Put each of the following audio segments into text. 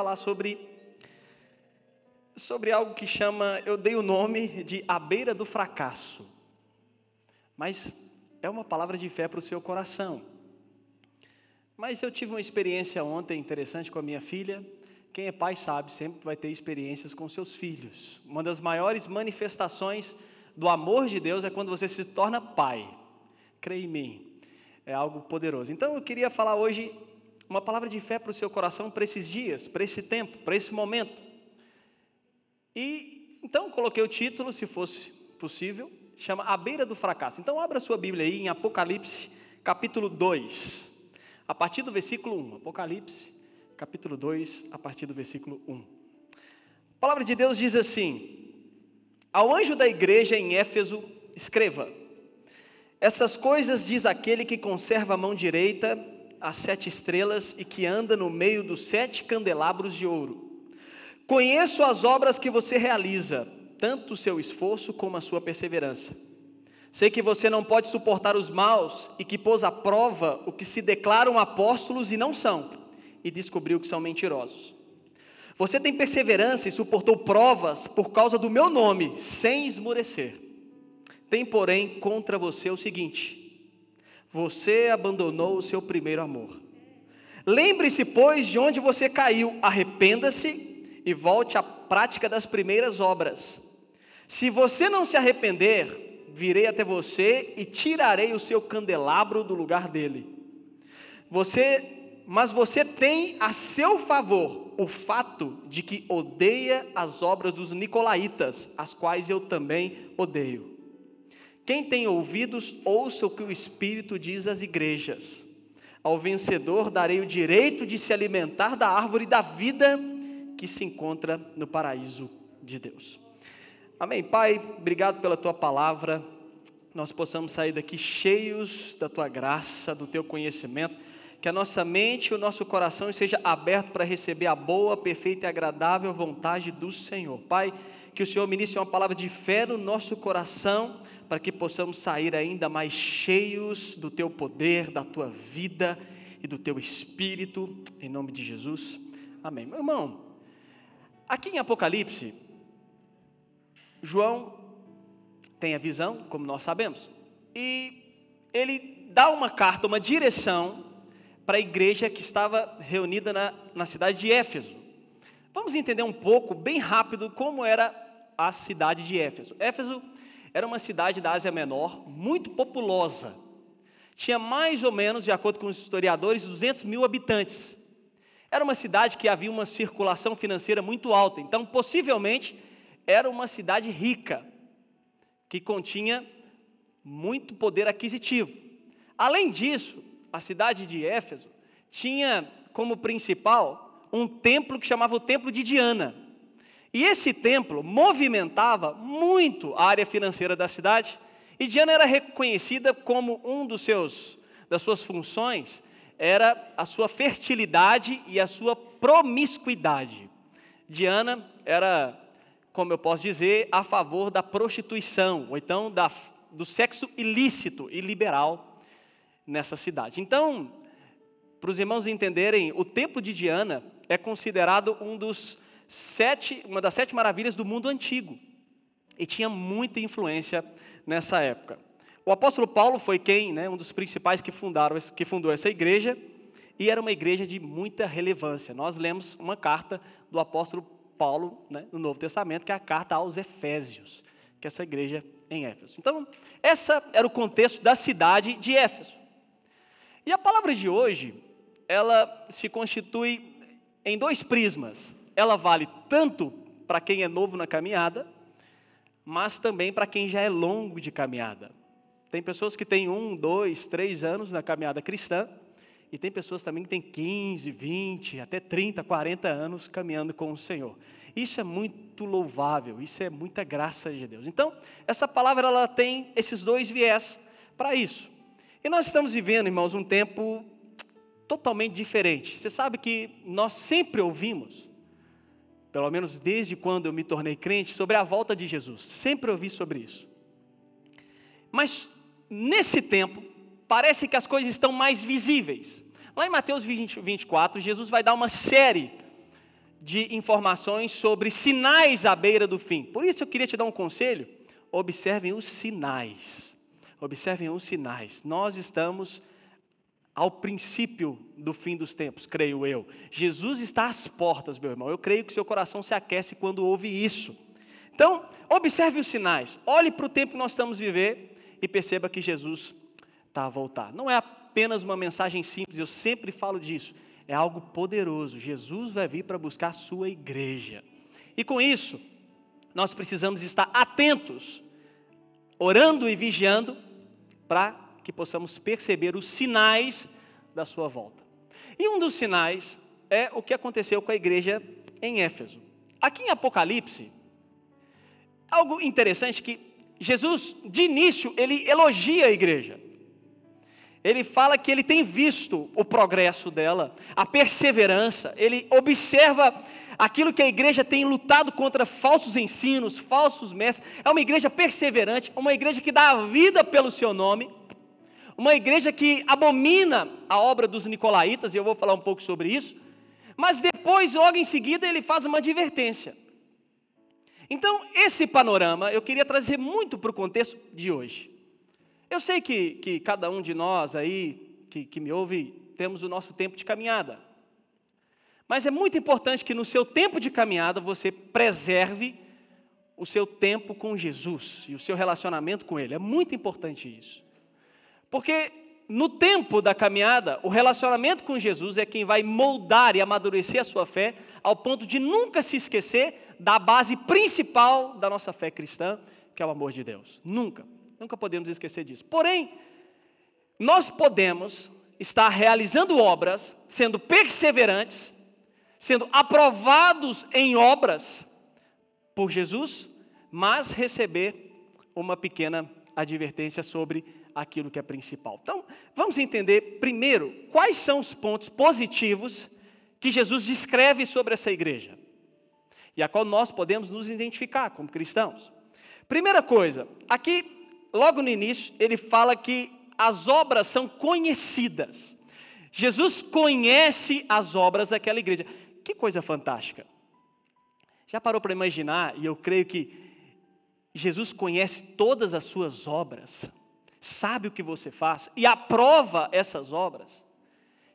falar sobre sobre algo que chama, eu dei o nome de a beira do fracasso. Mas é uma palavra de fé para o seu coração. Mas eu tive uma experiência ontem interessante com a minha filha. Quem é pai sabe, sempre vai ter experiências com seus filhos. Uma das maiores manifestações do amor de Deus é quando você se torna pai. Creia em mim, é algo poderoso. Então eu queria falar hoje uma palavra de fé para o seu coração para esses dias, para esse tempo, para esse momento. E então coloquei o título, se fosse possível, chama A Beira do Fracasso. Então abra sua Bíblia aí em Apocalipse, capítulo 2, a partir do versículo 1. Apocalipse, capítulo 2, a partir do versículo 1. A palavra de Deus diz assim: Ao anjo da igreja em Éfeso, escreva: Essas coisas diz aquele que conserva a mão direita as sete estrelas e que anda no meio dos sete candelabros de ouro. Conheço as obras que você realiza, tanto o seu esforço como a sua perseverança. Sei que você não pode suportar os maus e que pôs à prova o que se declaram apóstolos e não são, e descobriu que são mentirosos. Você tem perseverança e suportou provas por causa do meu nome, sem esmorecer. Tem, porém, contra você o seguinte: você abandonou o seu primeiro amor. Lembre-se, pois, de onde você caiu, arrependa-se e volte à prática das primeiras obras. Se você não se arrepender, virei até você e tirarei o seu candelabro do lugar dele. Você, mas você tem a seu favor o fato de que odeia as obras dos nicolaítas, as quais eu também odeio. Quem tem ouvidos, ouça o que o Espírito diz às igrejas. Ao vencedor darei o direito de se alimentar da árvore da vida que se encontra no paraíso de Deus. Amém. Pai, obrigado pela tua palavra. Nós possamos sair daqui cheios da tua graça, do teu conhecimento, que a nossa mente e o nosso coração esteja aberto para receber a boa, perfeita e agradável vontade do Senhor. Pai, que o Senhor ministre uma palavra de fé no nosso coração, para que possamos sair ainda mais cheios do teu poder, da tua vida e do teu espírito, em nome de Jesus. Amém. Meu irmão, Aqui em Apocalipse, João tem a visão, como nós sabemos, e ele dá uma carta, uma direção para a igreja que estava reunida na, na cidade de Éfeso. Vamos entender um pouco, bem rápido, como era a cidade de Éfeso. Éfeso era uma cidade da Ásia Menor, muito populosa. Tinha mais ou menos, de acordo com os historiadores, 200 mil habitantes. Era uma cidade que havia uma circulação financeira muito alta, então possivelmente era uma cidade rica, que continha muito poder aquisitivo. Além disso, a cidade de Éfeso tinha como principal um templo que chamava o Templo de Diana. E esse templo movimentava muito a área financeira da cidade, e Diana era reconhecida como um dos seus das suas funções era a sua fertilidade e a sua promiscuidade. Diana era, como eu posso dizer, a favor da prostituição, ou então da, do sexo ilícito e liberal nessa cidade. Então, para os irmãos entenderem, o templo de Diana é considerado um dos sete, uma das sete maravilhas do mundo antigo e tinha muita influência nessa época. O apóstolo Paulo foi quem, né, um dos principais que fundaram, que fundou essa igreja, e era uma igreja de muita relevância. Nós lemos uma carta do apóstolo Paulo, né, no Novo Testamento, que é a carta aos Efésios, que é essa igreja em Éfeso. Então, essa era o contexto da cidade de Éfeso. E a palavra de hoje, ela se constitui em dois prismas. Ela vale tanto para quem é novo na caminhada, mas também para quem já é longo de caminhada. Tem pessoas que têm um, dois, três anos na caminhada cristã, e tem pessoas também que têm 15, 20, até 30, 40 anos caminhando com o Senhor. Isso é muito louvável, isso é muita graça de Deus. Então, essa palavra ela tem esses dois viés para isso. E nós estamos vivendo, irmãos, um tempo totalmente diferente. Você sabe que nós sempre ouvimos, pelo menos desde quando eu me tornei crente, sobre a volta de Jesus. Sempre ouvi sobre isso. Mas nesse tempo, parece que as coisas estão mais visíveis. Lá em Mateus 20, 24, Jesus vai dar uma série de informações sobre sinais à beira do fim. Por isso eu queria te dar um conselho: observem os sinais. Observem os sinais. Nós estamos ao princípio do fim dos tempos, creio eu. Jesus está às portas, meu irmão. Eu creio que seu coração se aquece quando ouve isso. Então, observe os sinais. Olhe para o tempo que nós estamos vivendo e perceba que Jesus está a voltar. Não é apenas uma mensagem simples, eu sempre falo disso. É algo poderoso. Jesus vai vir para buscar a sua igreja. E com isso, nós precisamos estar atentos, orando e vigiando, para que possamos perceber os sinais da sua volta. E um dos sinais é o que aconteceu com a igreja em Éfeso. Aqui em Apocalipse, algo interessante que Jesus, de início, ele elogia a igreja. Ele fala que ele tem visto o progresso dela, a perseverança, ele observa aquilo que a igreja tem lutado contra falsos ensinos, falsos mestres. É uma igreja perseverante, uma igreja que dá a vida pelo seu nome, uma igreja que abomina a obra dos nicolaítas, e eu vou falar um pouco sobre isso. Mas depois, logo em seguida, ele faz uma advertência. Então, esse panorama eu queria trazer muito para o contexto de hoje. Eu sei que, que cada um de nós aí, que, que me ouve, temos o nosso tempo de caminhada. Mas é muito importante que no seu tempo de caminhada você preserve o seu tempo com Jesus e o seu relacionamento com Ele. É muito importante isso. Porque no tempo da caminhada, o relacionamento com Jesus é quem vai moldar e amadurecer a sua fé ao ponto de nunca se esquecer da base principal da nossa fé cristã, que é o amor de Deus. Nunca, nunca podemos esquecer disso. Porém, nós podemos estar realizando obras, sendo perseverantes, sendo aprovados em obras por Jesus, mas receber uma pequena advertência sobre aquilo que é principal. Então, vamos entender primeiro quais são os pontos positivos que Jesus descreve sobre essa igreja e a qual nós podemos nos identificar como cristãos. Primeira coisa, aqui, logo no início, ele fala que as obras são conhecidas. Jesus conhece as obras daquela igreja. Que coisa fantástica. Já parou para imaginar, e eu creio que Jesus conhece todas as suas obras, sabe o que você faz e aprova essas obras,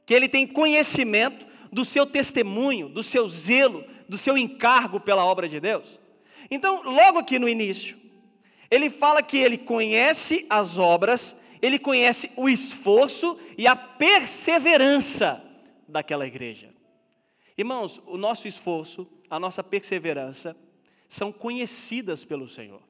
que ele tem conhecimento do seu testemunho, do seu zelo, do seu encargo pela obra de Deus? Então, logo aqui no início, ele fala que ele conhece as obras, ele conhece o esforço e a perseverança daquela igreja. Irmãos, o nosso esforço, a nossa perseverança são conhecidas pelo Senhor.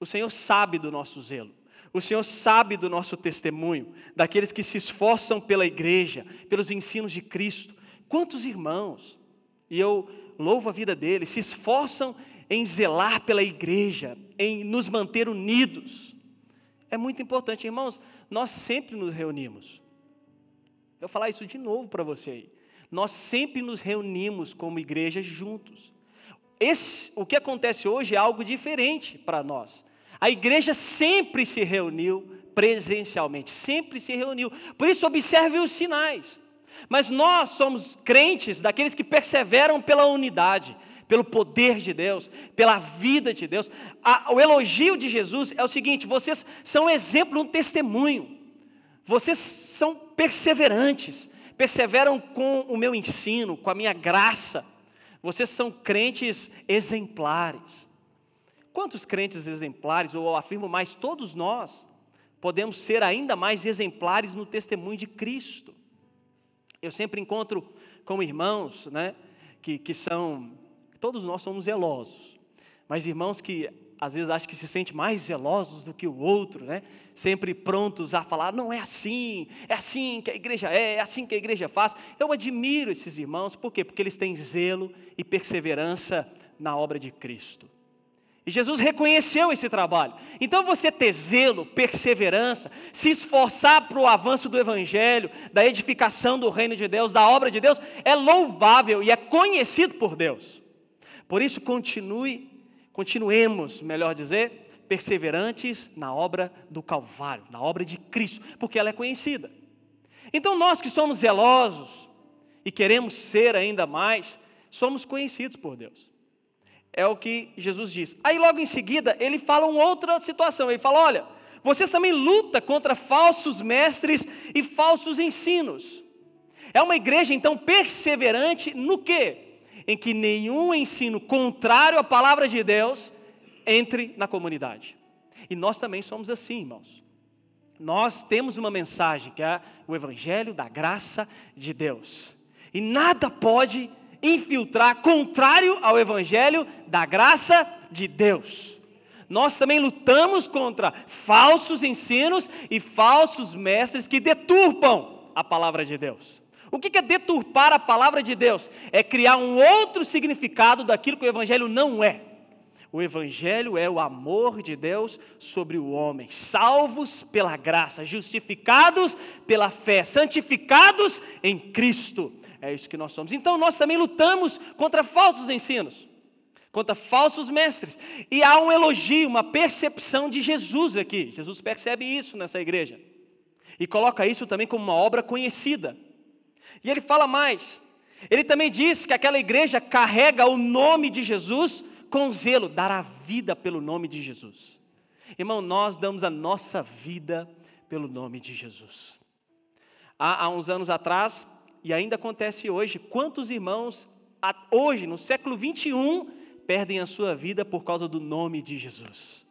O Senhor sabe do nosso zelo. O Senhor sabe do nosso testemunho, daqueles que se esforçam pela igreja, pelos ensinos de Cristo. Quantos irmãos, e eu louvo a vida deles, se esforçam em zelar pela igreja, em nos manter unidos. É muito importante, irmãos, nós sempre nos reunimos. Eu vou falar isso de novo para você aí. Nós sempre nos reunimos como igreja juntos. Esse, o que acontece hoje é algo diferente para nós. A igreja sempre se reuniu presencialmente, sempre se reuniu. Por isso, observe os sinais. Mas nós somos crentes daqueles que perseveram pela unidade, pelo poder de Deus, pela vida de Deus. o elogio de Jesus é o seguinte: vocês são um exemplo, um testemunho. Vocês são perseverantes, perseveram com o meu ensino, com a minha graça. Vocês são crentes exemplares. Quantos crentes exemplares, ou afirmo mais, todos nós, podemos ser ainda mais exemplares no testemunho de Cristo? Eu sempre encontro com irmãos, né, que, que são, todos nós somos zelosos, mas irmãos que às vezes acham que se sentem mais zelosos do que o outro, né? Sempre prontos a falar, não é assim, é assim que a igreja é, é assim que a igreja faz. Eu admiro esses irmãos, por quê? Porque eles têm zelo e perseverança na obra de Cristo. E Jesus reconheceu esse trabalho. Então você ter zelo, perseverança, se esforçar para o avanço do Evangelho, da edificação do reino de Deus, da obra de Deus, é louvável e é conhecido por Deus. Por isso, continue, continuemos, melhor dizer, perseverantes na obra do Calvário, na obra de Cristo, porque ela é conhecida. Então nós que somos zelosos e queremos ser ainda mais, somos conhecidos por Deus. É o que Jesus diz. Aí logo em seguida, ele fala uma outra situação. Ele fala: olha, vocês também lutam contra falsos mestres e falsos ensinos. É uma igreja então perseverante no quê? Em que nenhum ensino contrário à palavra de Deus entre na comunidade. E nós também somos assim, irmãos. Nós temos uma mensagem que é o evangelho da graça de Deus. E nada pode infiltrar contrário ao evangelho da graça de Deus. Nós também lutamos contra falsos ensinos e falsos mestres que deturpam a palavra de Deus. O que é deturpar a palavra de Deus? É criar um outro significado daquilo que o Evangelho não é. O Evangelho é o amor de Deus sobre o homem, salvos pela graça, justificados pela fé, santificados em Cristo. É isso que nós somos. Então nós também lutamos contra falsos ensinos, contra falsos mestres. E há um elogio, uma percepção de Jesus aqui. Jesus percebe isso nessa igreja e coloca isso também como uma obra conhecida. E ele fala mais. Ele também diz que aquela igreja carrega o nome de Jesus com zelo, dar a vida pelo nome de Jesus. Irmão, nós damos a nossa vida pelo nome de Jesus. Há, há uns anos atrás, e ainda acontece hoje, quantos irmãos, hoje, no século 21, perdem a sua vida por causa do nome de Jesus?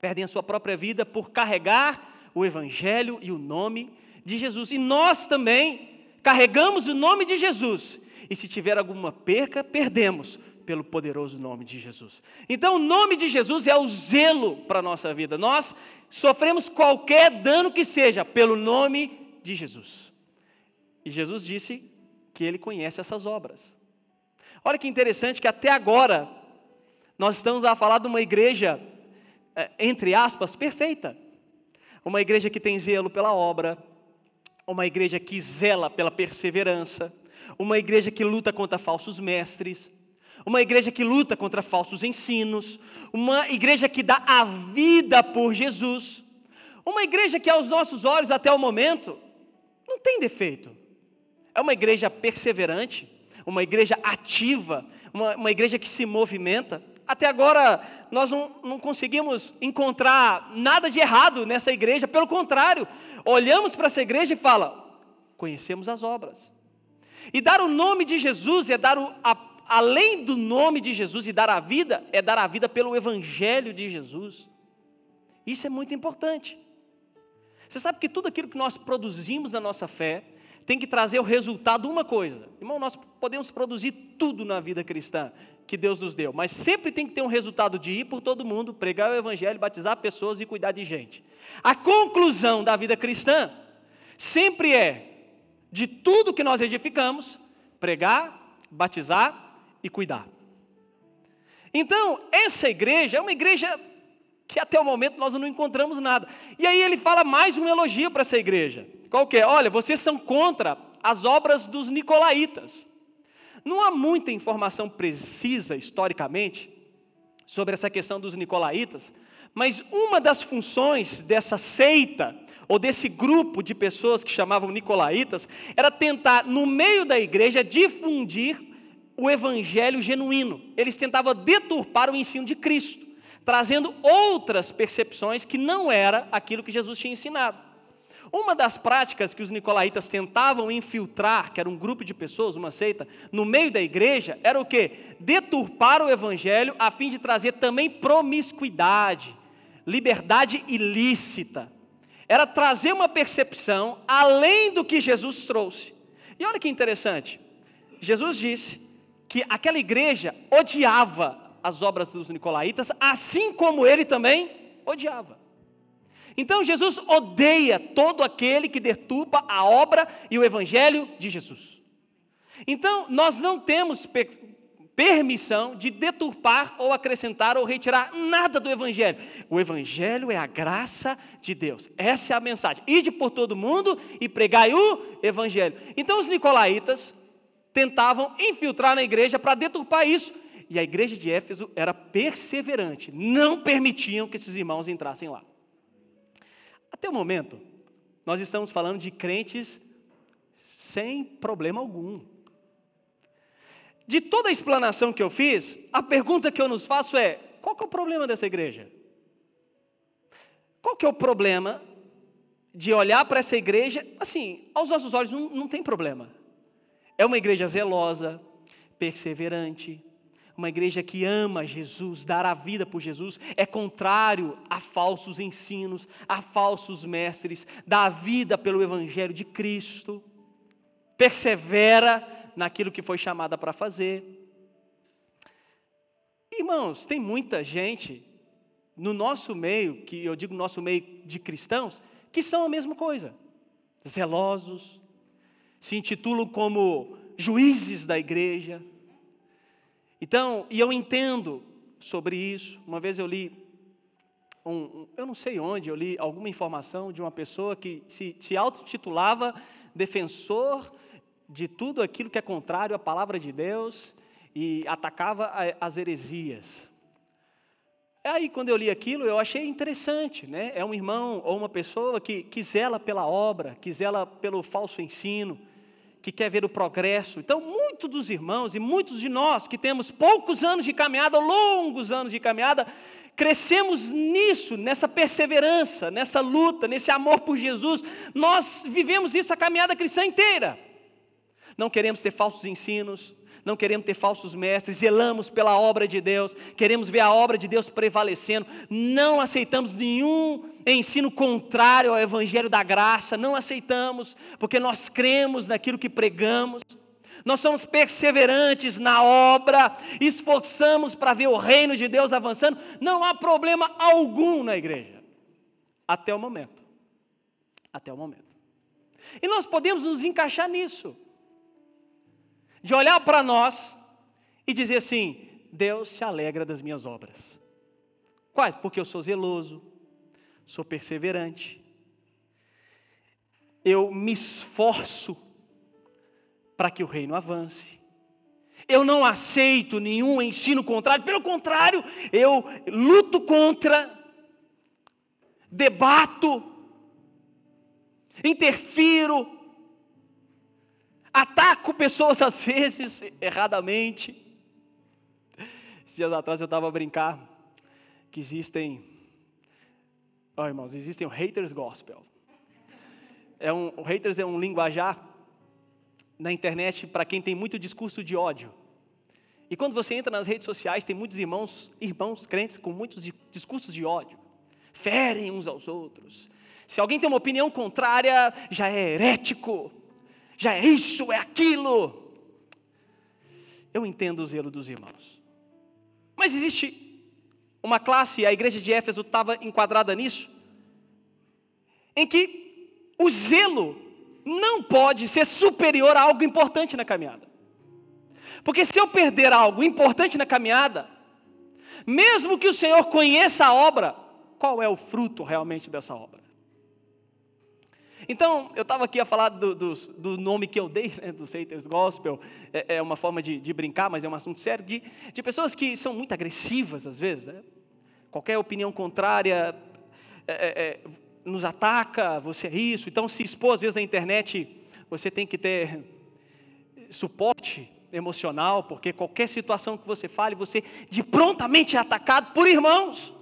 Perdem a sua própria vida por carregar o Evangelho e o nome de Jesus. E nós também carregamos o nome de Jesus. E se tiver alguma perca, perdemos pelo poderoso nome de Jesus. Então, o nome de Jesus é o zelo para a nossa vida. Nós sofremos qualquer dano que seja pelo nome de Jesus. E Jesus disse que ele conhece essas obras. Olha que interessante que até agora nós estamos a falar de uma igreja, é, entre aspas, perfeita. Uma igreja que tem zelo pela obra, uma igreja que zela pela perseverança, uma igreja que luta contra falsos mestres, uma igreja que luta contra falsos ensinos, uma igreja que dá a vida por Jesus, uma igreja que aos nossos olhos até o momento não tem defeito. É uma igreja perseverante, uma igreja ativa, uma, uma igreja que se movimenta. Até agora, nós não, não conseguimos encontrar nada de errado nessa igreja, pelo contrário, olhamos para essa igreja e fala: conhecemos as obras. E dar o nome de Jesus é dar o, a, além do nome de Jesus e dar a vida, é dar a vida pelo Evangelho de Jesus. Isso é muito importante. Você sabe que tudo aquilo que nós produzimos na nossa fé, tem que trazer o resultado de uma coisa. Irmão, nós podemos produzir tudo na vida cristã que Deus nos deu, mas sempre tem que ter um resultado de ir por todo mundo, pregar o evangelho, batizar pessoas e cuidar de gente. A conclusão da vida cristã sempre é de tudo que nós edificamos, pregar, batizar e cuidar. Então, essa igreja é uma igreja que até o momento nós não encontramos nada. E aí ele fala mais um elogio para essa igreja. Qual que é? Olha, vocês são contra as obras dos nicolaítas. Não há muita informação precisa historicamente sobre essa questão dos nicolaítas, mas uma das funções dessa seita ou desse grupo de pessoas que chamavam nicolaítas era tentar no meio da igreja difundir o evangelho genuíno. Eles tentavam deturpar o ensino de Cristo trazendo outras percepções que não era aquilo que Jesus tinha ensinado. Uma das práticas que os nicolaítas tentavam infiltrar, que era um grupo de pessoas, uma seita, no meio da igreja, era o que? Deturpar o evangelho a fim de trazer também promiscuidade, liberdade ilícita. Era trazer uma percepção além do que Jesus trouxe. E olha que interessante. Jesus disse que aquela igreja odiava as obras dos nicolaítas, assim como ele também odiava. Então Jesus odeia todo aquele que deturpa a obra e o evangelho de Jesus. Então nós não temos permissão de deturpar ou acrescentar ou retirar nada do evangelho. O evangelho é a graça de Deus. Essa é a mensagem. Ide por todo mundo e pregai o evangelho. Então os nicolaítas tentavam infiltrar na igreja para deturpar isso e a igreja de Éfeso era perseverante, não permitiam que esses irmãos entrassem lá. Até o momento, nós estamos falando de crentes sem problema algum. de toda a explanação que eu fiz, a pergunta que eu nos faço é: qual que é o problema dessa igreja? Qual que é o problema de olhar para essa igreja? Assim, aos nossos olhos não, não tem problema. É uma igreja zelosa, perseverante, uma igreja que ama Jesus, dar a vida por Jesus, é contrário a falsos ensinos, a falsos mestres, dá a vida pelo Evangelho de Cristo, persevera naquilo que foi chamada para fazer. Irmãos, tem muita gente no nosso meio, que eu digo nosso meio de cristãos, que são a mesma coisa, zelosos, se intitulam como juízes da igreja, então, e eu entendo sobre isso. Uma vez eu li, um, eu não sei onde, eu li alguma informação de uma pessoa que se, se autotitulava defensor de tudo aquilo que é contrário à palavra de Deus e atacava as heresias. Aí, quando eu li aquilo, eu achei interessante, né? É um irmão ou uma pessoa que, que zela pela obra, que zela pelo falso ensino, que quer ver o progresso. Então, muitos dos irmãos e muitos de nós que temos poucos anos de caminhada, longos anos de caminhada, crescemos nisso, nessa perseverança, nessa luta, nesse amor por Jesus. Nós vivemos isso a caminhada cristã inteira. Não queremos ter falsos ensinos, não queremos ter falsos mestres, zelamos pela obra de Deus, queremos ver a obra de Deus prevalecendo, não aceitamos nenhum ensino contrário ao Evangelho da graça, não aceitamos, porque nós cremos naquilo que pregamos, nós somos perseverantes na obra, esforçamos para ver o reino de Deus avançando, não há problema algum na igreja, até o momento. Até o momento. E nós podemos nos encaixar nisso de olhar para nós e dizer assim: Deus se alegra das minhas obras. Quais? Porque eu sou zeloso, sou perseverante, eu me esforço para que o reino avance. Eu não aceito nenhum ensino contrário, pelo contrário, eu luto contra, debato, interfiro, Ataco pessoas às vezes erradamente. Esses dias atrás eu estava a brincar que existem, oh, irmãos, existem o haters gospel. É um, o haters é um linguajar na internet para quem tem muito discurso de ódio. E quando você entra nas redes sociais, tem muitos irmãos, irmãos crentes com muitos discursos de ódio. Ferem uns aos outros. Se alguém tem uma opinião contrária, já é herético já é isso, é aquilo. Eu entendo o zelo dos irmãos. Mas existe uma classe, a igreja de Éfeso estava enquadrada nisso, em que o zelo não pode ser superior a algo importante na caminhada. Porque se eu perder algo importante na caminhada, mesmo que o Senhor conheça a obra, qual é o fruto realmente dessa obra? Então, eu estava aqui a falar do, do, do, nome que eu dei, né, do Haters Gospel, é, é uma forma de, de, brincar, mas é um assunto sério, de, de pessoas que são muito agressivas às vezes. Né? Qualquer opinião contrária é, é, é, nos ataca, você é isso. Então, se expor às vezes na internet, você tem que ter suporte emocional, porque qualquer situação que você fale, você de prontamente é atacado por irmãos.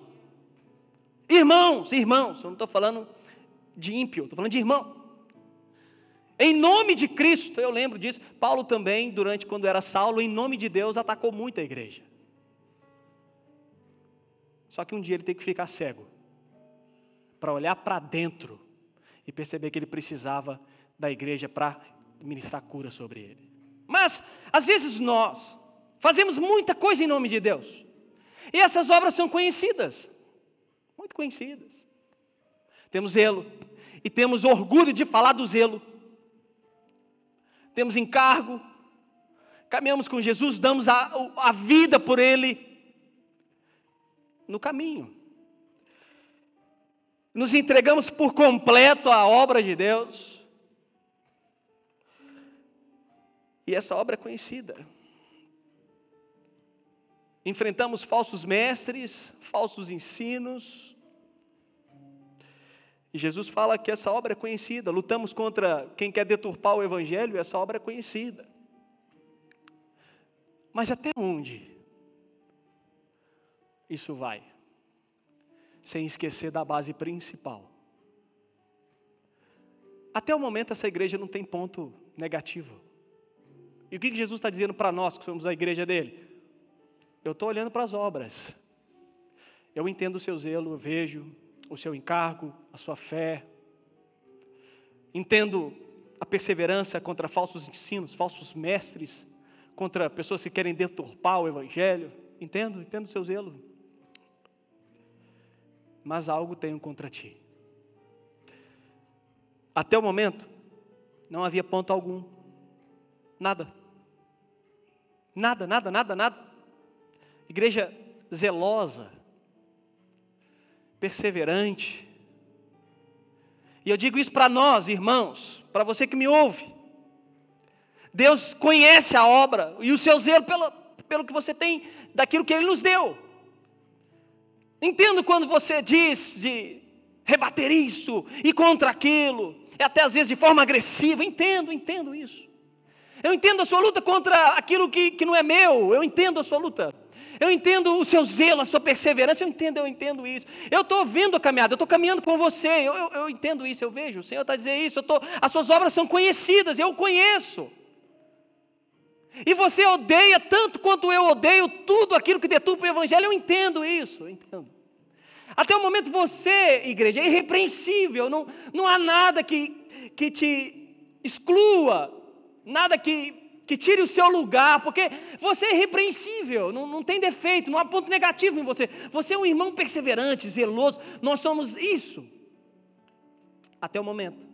Irmãos, irmãos, eu não estou falando de ímpio, estou falando de irmão. Em nome de Cristo, eu lembro disso. Paulo também, durante quando era Saulo, em nome de Deus, atacou muito a igreja. Só que um dia ele tem que ficar cego para olhar para dentro e perceber que ele precisava da igreja para ministrar cura sobre ele. Mas, às vezes, nós fazemos muita coisa em nome de Deus, e essas obras são conhecidas, muito conhecidas. Temos zelo, e temos orgulho de falar do zelo. Temos encargo, caminhamos com Jesus, damos a, a vida por Ele no caminho. Nos entregamos por completo à obra de Deus. E essa obra é conhecida. Enfrentamos falsos mestres, falsos ensinos, e Jesus fala que essa obra é conhecida. Lutamos contra quem quer deturpar o Evangelho, essa obra é conhecida. Mas até onde isso vai? Sem esquecer da base principal. Até o momento, essa igreja não tem ponto negativo. E o que Jesus está dizendo para nós, que somos a igreja dele? Eu estou olhando para as obras. Eu entendo o seu zelo, eu vejo o seu encargo, a sua fé. Entendo a perseverança contra falsos ensinos, falsos mestres, contra pessoas que querem deturpar o evangelho. Entendo, entendo o seu zelo. Mas algo tenho contra ti. Até o momento, não havia ponto algum. Nada. Nada, nada, nada, nada. Igreja zelosa, perseverante. E eu digo isso para nós, irmãos, para você que me ouve. Deus conhece a obra e o seu zelo pelo, pelo que você tem daquilo que Ele nos deu. Entendo quando você diz de rebater isso e contra aquilo, e até às vezes de forma agressiva. Entendo, entendo isso. Eu entendo a sua luta contra aquilo que, que não é meu, eu entendo a sua luta. Eu entendo o seu zelo, a sua perseverança, eu entendo, eu entendo isso. Eu estou vendo a caminhada, eu estou caminhando com você, eu, eu, eu, entendo isso, eu vejo. O Senhor está dizendo isso, tô, as suas obras são conhecidas, eu conheço. E você odeia tanto quanto eu odeio tudo aquilo que deturpa o Evangelho, eu entendo isso, eu entendo. Até o momento você, igreja, é irrepreensível, não, não há nada que, que te exclua, nada que que tire o seu lugar, porque você é irrepreensível, não, não tem defeito, não há ponto negativo em você. Você é um irmão perseverante, zeloso, nós somos isso. Até o momento.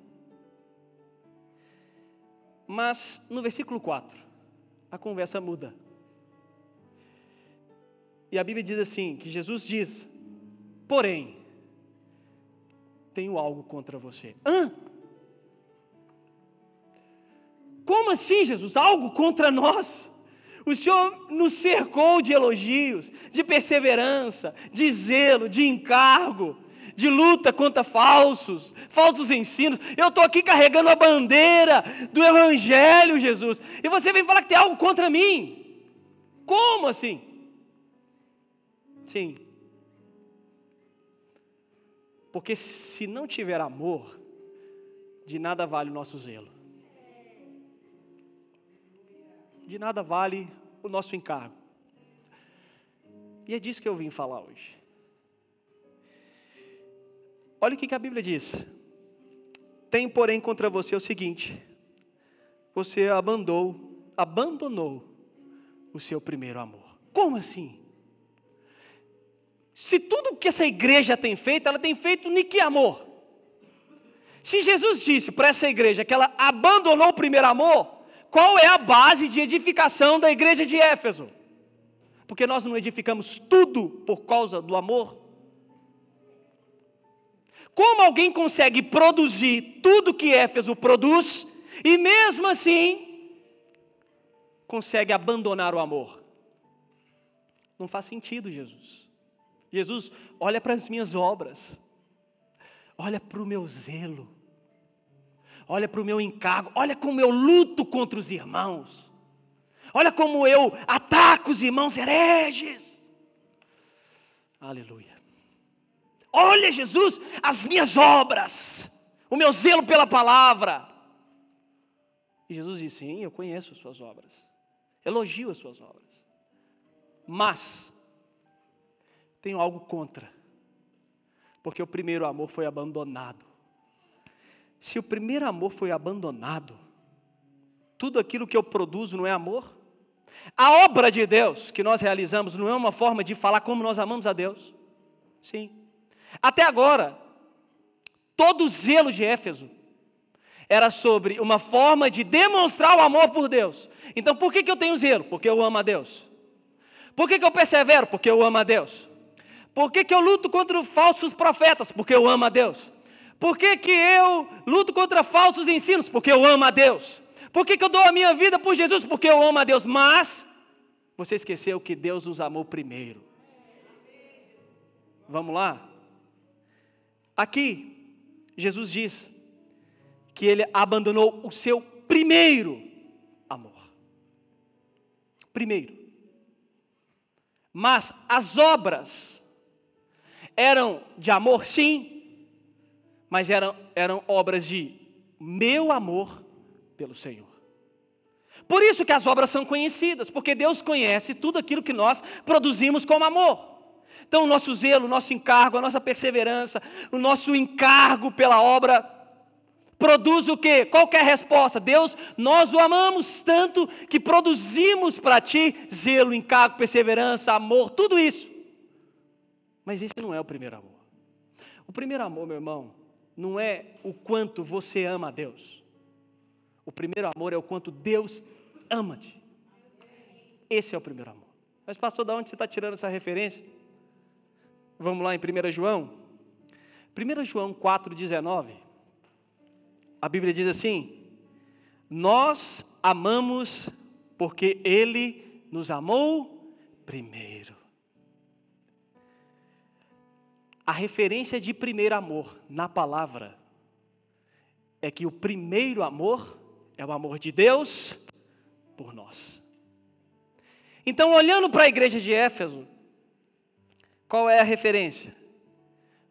Mas no versículo 4, a conversa muda. E a Bíblia diz assim: que Jesus diz, porém, tenho algo contra você. Hã? Como assim, Jesus? Algo contra nós? O Senhor nos cercou de elogios, de perseverança, de zelo, de encargo, de luta contra falsos, falsos ensinos. Eu estou aqui carregando a bandeira do Evangelho, Jesus, e você vem falar que tem algo contra mim. Como assim? Sim. Porque se não tiver amor, de nada vale o nosso zelo. De nada vale o nosso encargo. E é disso que eu vim falar hoje. Olha o que a Bíblia diz. Tem, porém, contra você o seguinte: você abandonou, abandonou o seu primeiro amor. Como assim? Se tudo que essa igreja tem feito, ela tem feito nem que amor. Se Jesus disse para essa igreja que ela abandonou o primeiro amor, qual é a base de edificação da igreja de Éfeso? Porque nós não edificamos tudo por causa do amor? Como alguém consegue produzir tudo que Éfeso produz e mesmo assim consegue abandonar o amor? Não faz sentido, Jesus. Jesus, olha para as minhas obras, olha para o meu zelo, olha para o meu encargo, olha como eu luto contra os irmãos, olha como eu ataco os irmãos hereges. Aleluia. Olha, Jesus, as minhas obras, o meu zelo pela palavra. E Jesus disse: Sim, eu conheço as suas obras, elogio as suas obras, mas tenho algo contra, porque o primeiro amor foi abandonado. Se o primeiro amor foi abandonado, tudo aquilo que eu produzo não é amor? A obra de Deus que nós realizamos não é uma forma de falar como nós amamos a Deus? Sim. Até agora, todo o zelo de Éfeso era sobre uma forma de demonstrar o amor por Deus. Então, por que, que eu tenho zelo? Porque eu amo a Deus. Por que, que eu persevero? Porque eu amo a Deus. Por que, que eu luto contra falsos profetas? Porque eu amo a Deus. Por que, que eu luto contra falsos ensinos? Porque eu amo a Deus. Por que, que eu dou a minha vida por Jesus? Porque eu amo a Deus. Mas você esqueceu que Deus nos amou primeiro. Vamos lá? Aqui, Jesus diz que ele abandonou o seu primeiro amor. Primeiro. Mas as obras eram de amor, sim, mas eram, eram obras de meu amor pelo Senhor. Por isso que as obras são conhecidas, porque Deus conhece tudo aquilo que nós produzimos como amor. Então, o nosso zelo, o nosso encargo, a nossa perseverança, o nosso encargo pela obra produz o quê? Qual é resposta? Deus, nós o amamos tanto que produzimos para ti zelo, encargo, perseverança, amor, tudo isso. Mas esse não é o primeiro amor. O primeiro amor, meu irmão, não é o quanto você ama a Deus. O primeiro amor é o quanto Deus ama-te. Esse é o primeiro amor. Mas, pastor, de onde você está tirando essa referência? Vamos lá em 1 João. 1 João 4,19. A Bíblia diz assim: Nós amamos porque Ele nos amou primeiro. A referência de primeiro amor na palavra é que o primeiro amor é o amor de Deus por nós. Então, olhando para a igreja de Éfeso, qual é a referência?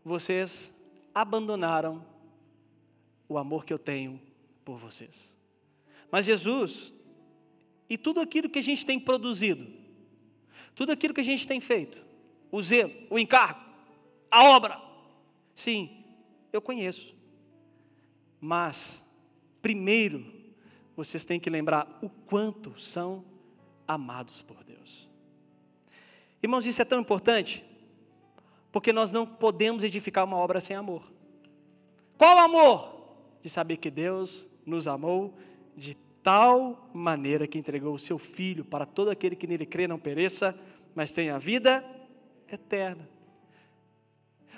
Vocês abandonaram o amor que eu tenho por vocês. Mas Jesus, e tudo aquilo que a gente tem produzido, tudo aquilo que a gente tem feito, o zelo, o encargo, a obra, sim, eu conheço. Mas, primeiro, vocês têm que lembrar o quanto são amados por Deus. Irmãos, isso é tão importante porque nós não podemos edificar uma obra sem amor. Qual amor? De saber que Deus nos amou de tal maneira que entregou o seu Filho para todo aquele que nele crê não pereça, mas tenha vida eterna.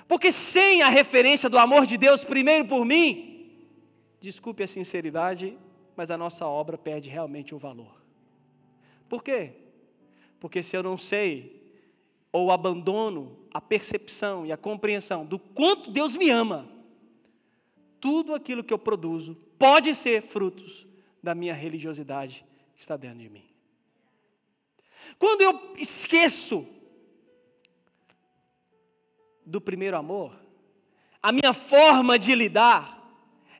Porque sem a referência do amor de Deus primeiro por mim, desculpe a sinceridade, mas a nossa obra perde realmente o valor. Por quê? Porque se eu não sei ou abandono a percepção e a compreensão do quanto Deus me ama, tudo aquilo que eu produzo pode ser frutos da minha religiosidade que está dentro de mim. Quando eu esqueço do primeiro amor, a minha forma de lidar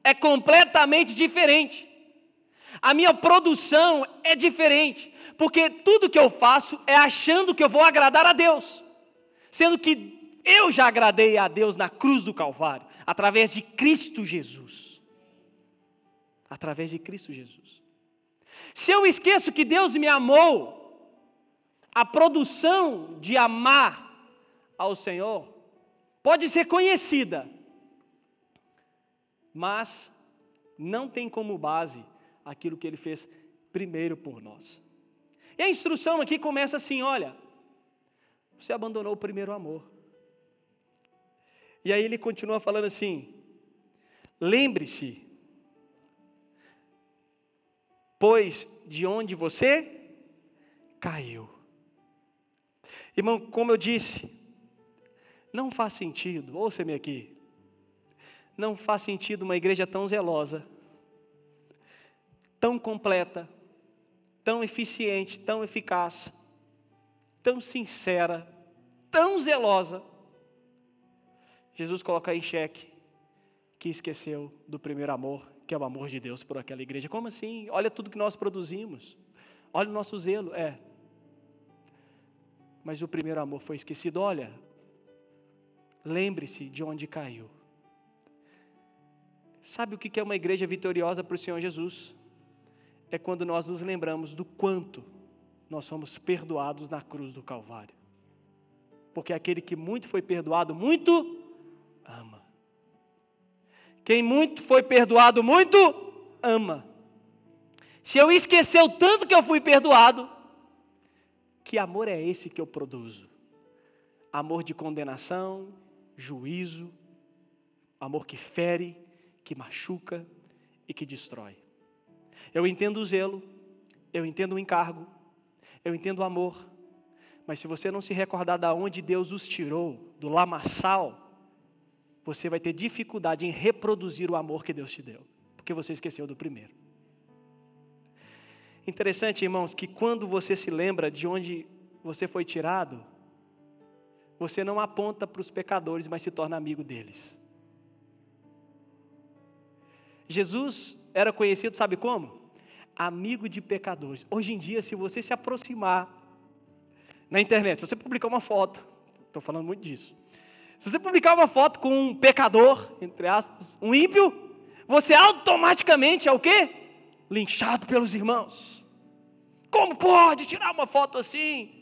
é completamente diferente. A minha produção é diferente, porque tudo que eu faço é achando que eu vou agradar a Deus, sendo que eu já agradei a Deus na cruz do Calvário, através de Cristo Jesus. Através de Cristo Jesus. Se eu esqueço que Deus me amou, a produção de amar ao Senhor pode ser conhecida, mas não tem como base aquilo que ele fez primeiro por nós. E a instrução aqui começa assim: olha, você abandonou o primeiro amor. E aí ele continua falando assim: lembre-se, pois de onde você caiu. Irmão, como eu disse, não faz sentido, ouça-me aqui, não faz sentido uma igreja tão zelosa tão completa, tão eficiente, tão eficaz, tão sincera, tão zelosa. Jesus coloca em xeque que esqueceu do primeiro amor, que é o amor de Deus por aquela igreja. Como assim? Olha tudo que nós produzimos. Olha o nosso zelo. É. Mas o primeiro amor foi esquecido. Olha, lembre-se de onde caiu. Sabe o que é uma igreja vitoriosa para o Senhor Jesus? é quando nós nos lembramos do quanto nós somos perdoados na cruz do Calvário. Porque aquele que muito foi perdoado, muito ama. Quem muito foi perdoado, muito ama. Se eu esquecer o tanto que eu fui perdoado, que amor é esse que eu produzo? Amor de condenação, juízo, amor que fere, que machuca e que destrói. Eu entendo o zelo, eu entendo o encargo, eu entendo o amor, mas se você não se recordar da onde Deus os tirou, do lamaçal, você vai ter dificuldade em reproduzir o amor que Deus te deu, porque você esqueceu do primeiro. Interessante, irmãos, que quando você se lembra de onde você foi tirado, você não aponta para os pecadores, mas se torna amigo deles. Jesus era conhecido, sabe como? Amigo de pecadores. Hoje em dia, se você se aproximar na internet, se você publicar uma foto, estou falando muito disso. Se você publicar uma foto com um pecador, entre aspas, um ímpio, você automaticamente é o quê? Linchado pelos irmãos. Como pode tirar uma foto assim?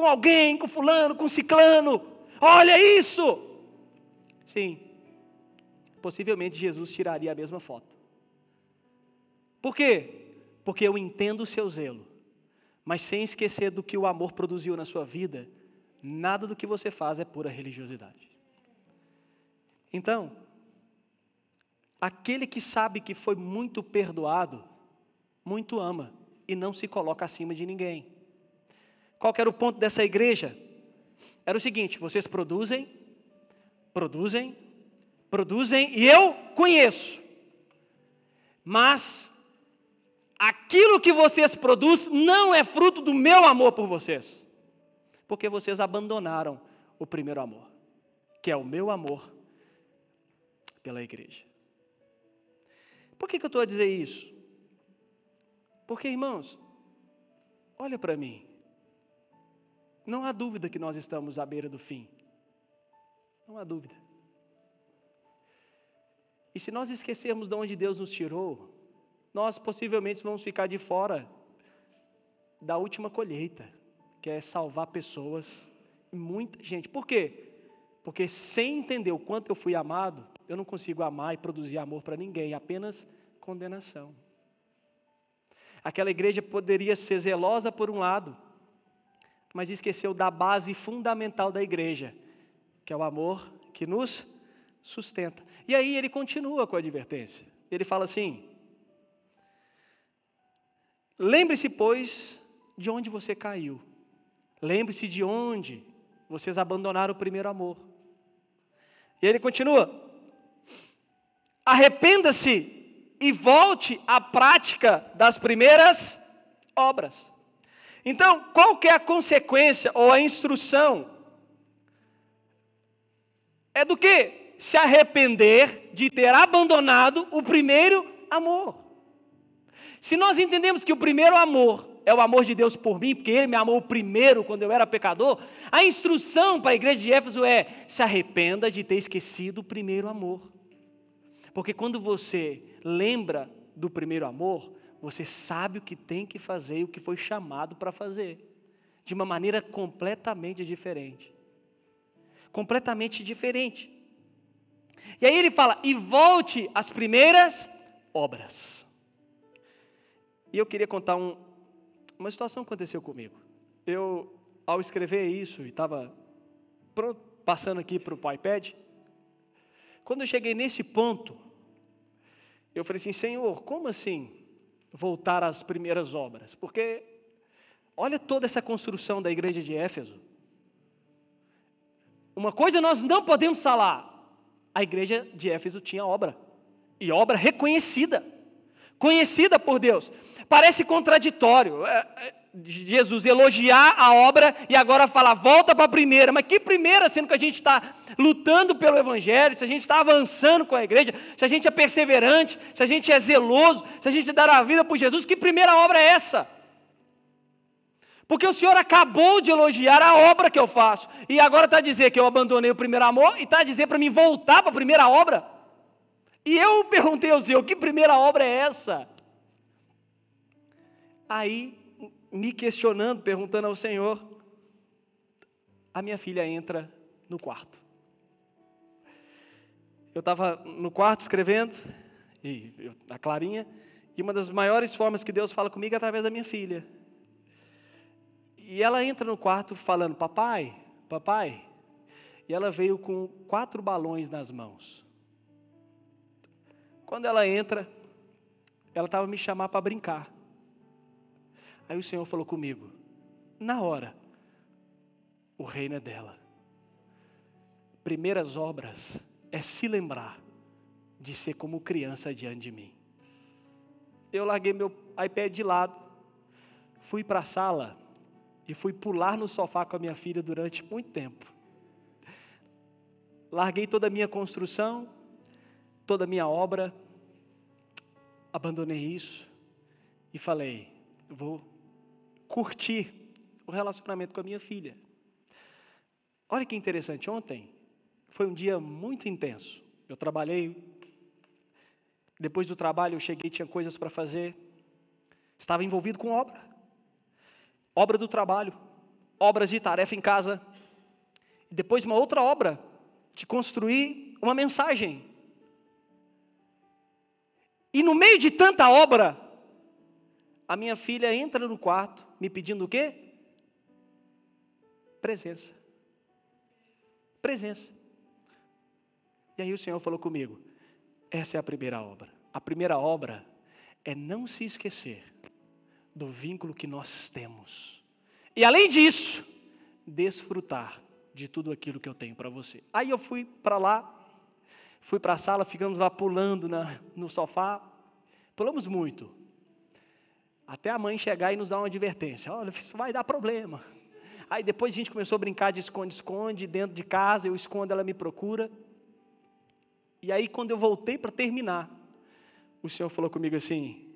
Com alguém, com fulano, com ciclano. Olha isso! Sim, possivelmente Jesus tiraria a mesma foto. Por quê? Porque eu entendo o seu zelo, mas sem esquecer do que o amor produziu na sua vida, nada do que você faz é pura religiosidade. Então, aquele que sabe que foi muito perdoado, muito ama e não se coloca acima de ninguém. Qual era o ponto dessa igreja? Era o seguinte: vocês produzem, produzem, produzem e eu conheço. Mas aquilo que vocês produzem não é fruto do meu amor por vocês, porque vocês abandonaram o primeiro amor, que é o meu amor pela igreja. Por que, que eu estou a dizer isso? Porque, irmãos, olha para mim. Não há dúvida que nós estamos à beira do fim. Não há dúvida. E se nós esquecermos de onde Deus nos tirou, nós possivelmente vamos ficar de fora da última colheita, que é salvar pessoas e muita gente. Por quê? Porque sem entender o quanto eu fui amado, eu não consigo amar e produzir amor para ninguém, apenas condenação. Aquela igreja poderia ser zelosa por um lado, mas esqueceu da base fundamental da igreja, que é o amor que nos sustenta. E aí ele continua com a advertência. Ele fala assim: Lembre-se, pois, de onde você caiu. Lembre-se de onde vocês abandonaram o primeiro amor. E ele continua: Arrependa-se e volte à prática das primeiras obras. Então, qual que é a consequência ou a instrução? É do que? Se arrepender de ter abandonado o primeiro amor. Se nós entendemos que o primeiro amor é o amor de Deus por mim, porque Ele me amou primeiro quando eu era pecador, a instrução para a igreja de Éfeso é: se arrependa de ter esquecido o primeiro amor. Porque quando você lembra do primeiro amor, você sabe o que tem que fazer e o que foi chamado para fazer, de uma maneira completamente diferente. Completamente diferente. E aí ele fala: e volte às primeiras obras. E eu queria contar um, uma situação que aconteceu comigo. Eu, ao escrever isso, estava passando aqui para o iPad, quando eu cheguei nesse ponto, eu falei assim: Senhor, como assim voltar às primeiras obras? Porque olha toda essa construção da igreja de Éfeso. Uma coisa nós não podemos falar: a igreja de Éfeso tinha obra, e obra reconhecida, conhecida por Deus. Parece contraditório. É, é, Jesus elogiar a obra e agora falar, volta para a primeira. Mas que primeira, sendo que a gente está lutando pelo Evangelho, se a gente está avançando com a igreja, se a gente é perseverante, se a gente é zeloso, se a gente dá a vida por Jesus, que primeira obra é essa? Porque o Senhor acabou de elogiar a obra que eu faço, e agora está a dizer que eu abandonei o primeiro amor, e está a dizer para mim voltar para a primeira obra. E eu perguntei ao Senhor, que primeira obra é essa? Aí me questionando, perguntando ao Senhor, a minha filha entra no quarto. Eu estava no quarto escrevendo, e eu, a Clarinha, e uma das maiores formas que Deus fala comigo é através da minha filha. E ela entra no quarto falando, papai, papai. E ela veio com quatro balões nas mãos. Quando ela entra, ela estava me chamar para brincar. Aí o Senhor falou comigo, na hora, o reino é dela. Primeiras obras é se lembrar de ser como criança diante de mim. Eu larguei meu iPad de lado, fui para a sala e fui pular no sofá com a minha filha durante muito tempo. larguei toda a minha construção, toda a minha obra, abandonei isso e falei: vou curtir o relacionamento com a minha filha. Olha que interessante, ontem foi um dia muito intenso. Eu trabalhei, depois do trabalho eu cheguei, tinha coisas para fazer, estava envolvido com obra, obra do trabalho, obras de tarefa em casa, depois uma outra obra de construir uma mensagem. E no meio de tanta obra, a minha filha entra no quarto me pedindo o quê? Presença. Presença. E aí o Senhor falou comigo: essa é a primeira obra. A primeira obra é não se esquecer do vínculo que nós temos. E além disso, desfrutar de tudo aquilo que eu tenho para você. Aí eu fui para lá, fui para a sala, ficamos lá pulando na, no sofá, pulamos muito. Até a mãe chegar e nos dar uma advertência: olha, isso vai dar problema. Aí depois a gente começou a brincar de esconde-esconde dentro de casa, eu escondo, ela me procura. E aí, quando eu voltei para terminar, o Senhor falou comigo assim: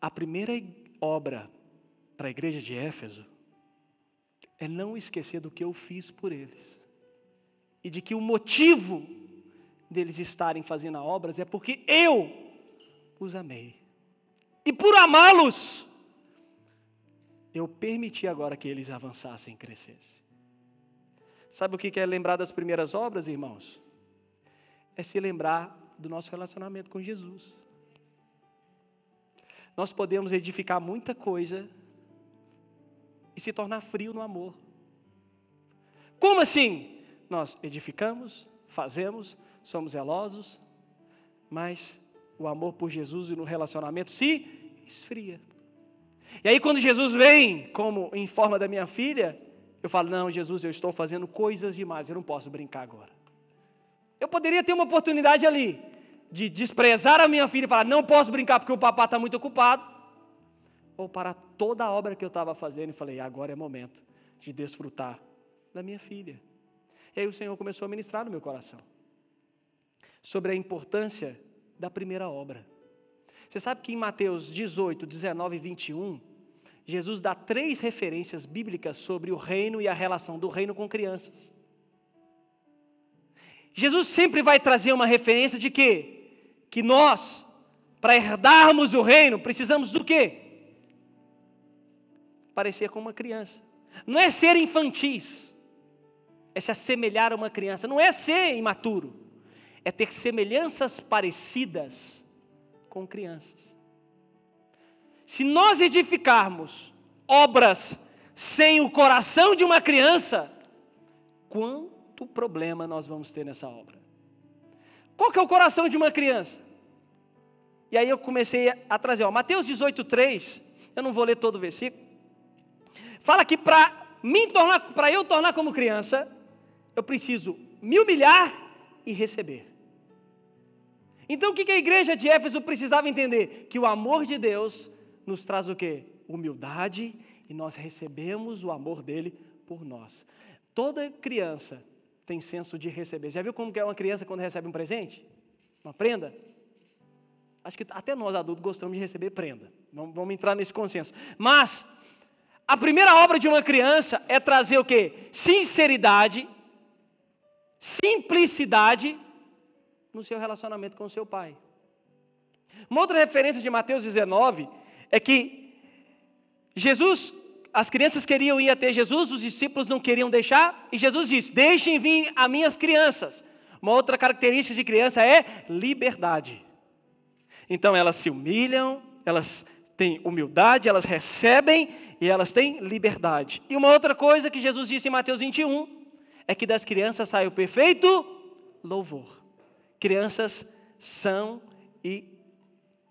a primeira obra para a igreja de Éfeso é não esquecer do que eu fiz por eles. E de que o motivo deles estarem fazendo obras é porque eu os amei. E por amá-los, eu permiti agora que eles avançassem e crescessem. Sabe o que é lembrar das primeiras obras, irmãos? É se lembrar do nosso relacionamento com Jesus. Nós podemos edificar muita coisa e se tornar frio no amor. Como assim? Nós edificamos, fazemos, somos zelosos, mas o amor por Jesus e no relacionamento se esfria. E aí, quando Jesus vem, como em forma da minha filha, eu falo: Não, Jesus, eu estou fazendo coisas demais, eu não posso brincar agora. Eu poderia ter uma oportunidade ali de desprezar a minha filha e falar: Não posso brincar porque o papá está muito ocupado. Ou parar toda a obra que eu estava fazendo e falei: Agora é momento de desfrutar da minha filha. E aí o Senhor começou a ministrar no meu coração sobre a importância da primeira obra. Você sabe que em Mateus 18, 19 e 21, Jesus dá três referências bíblicas sobre o reino e a relação do reino com crianças. Jesus sempre vai trazer uma referência de quê? Que nós, para herdarmos o reino, precisamos do quê? Parecer com uma criança. Não é ser infantis, é se assemelhar a uma criança. Não é ser imaturo, é ter semelhanças parecidas com crianças. Se nós edificarmos obras sem o coração de uma criança, quanto problema nós vamos ter nessa obra? Qual que é o coração de uma criança? E aí eu comecei a trazer, ó, Mateus 18:3, eu não vou ler todo o versículo. Fala que para me tornar, para eu tornar como criança, eu preciso me humilhar e receber. Então o que a igreja de Éfeso precisava entender? Que o amor de Deus nos traz o quê? Humildade e nós recebemos o amor dele por nós. Toda criança tem senso de receber. Já viu como é uma criança quando recebe um presente? Uma prenda? Acho que até nós adultos gostamos de receber prenda. Vamos entrar nesse consenso. Mas a primeira obra de uma criança é trazer o quê? Sinceridade, simplicidade no seu relacionamento com seu pai. Uma outra referência de Mateus 19 é que Jesus, as crianças queriam ir até Jesus, os discípulos não queriam deixar, e Jesus disse: Deixem vir a minhas crianças. Uma outra característica de criança é liberdade. Então elas se humilham, elas têm humildade, elas recebem e elas têm liberdade. E uma outra coisa que Jesus disse em Mateus 21 é que das crianças sai o perfeito louvor crianças são e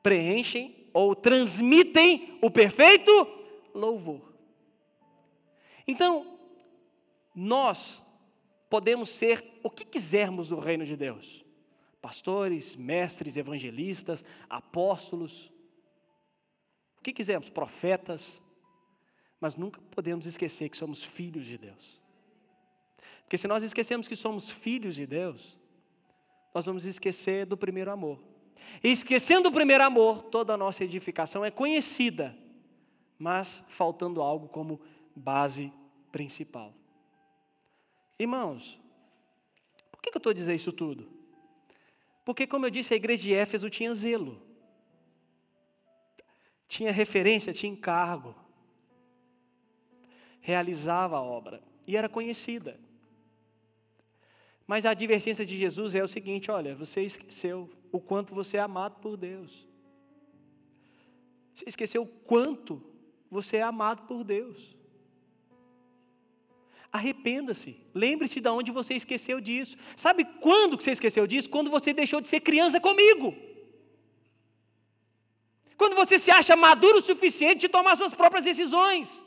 preenchem ou transmitem o perfeito louvor. Então, nós podemos ser o que quisermos no reino de Deus: pastores, mestres, evangelistas, apóstolos, o que quisermos, profetas, mas nunca podemos esquecer que somos filhos de Deus. Porque se nós esquecemos que somos filhos de Deus, nós vamos esquecer do primeiro amor. E esquecendo o primeiro amor, toda a nossa edificação é conhecida, mas faltando algo como base principal. Irmãos, por que eu estou dizendo isso tudo? Porque, como eu disse, a igreja de Éfeso tinha zelo, tinha referência, tinha encargo, realizava a obra e era conhecida. Mas a advertência de Jesus é o seguinte: olha, você esqueceu o quanto você é amado por Deus. Você esqueceu o quanto você é amado por Deus. Arrependa-se. Lembre-se de onde você esqueceu disso. Sabe quando que você esqueceu disso? Quando você deixou de ser criança comigo. Quando você se acha maduro o suficiente de tomar suas próprias decisões.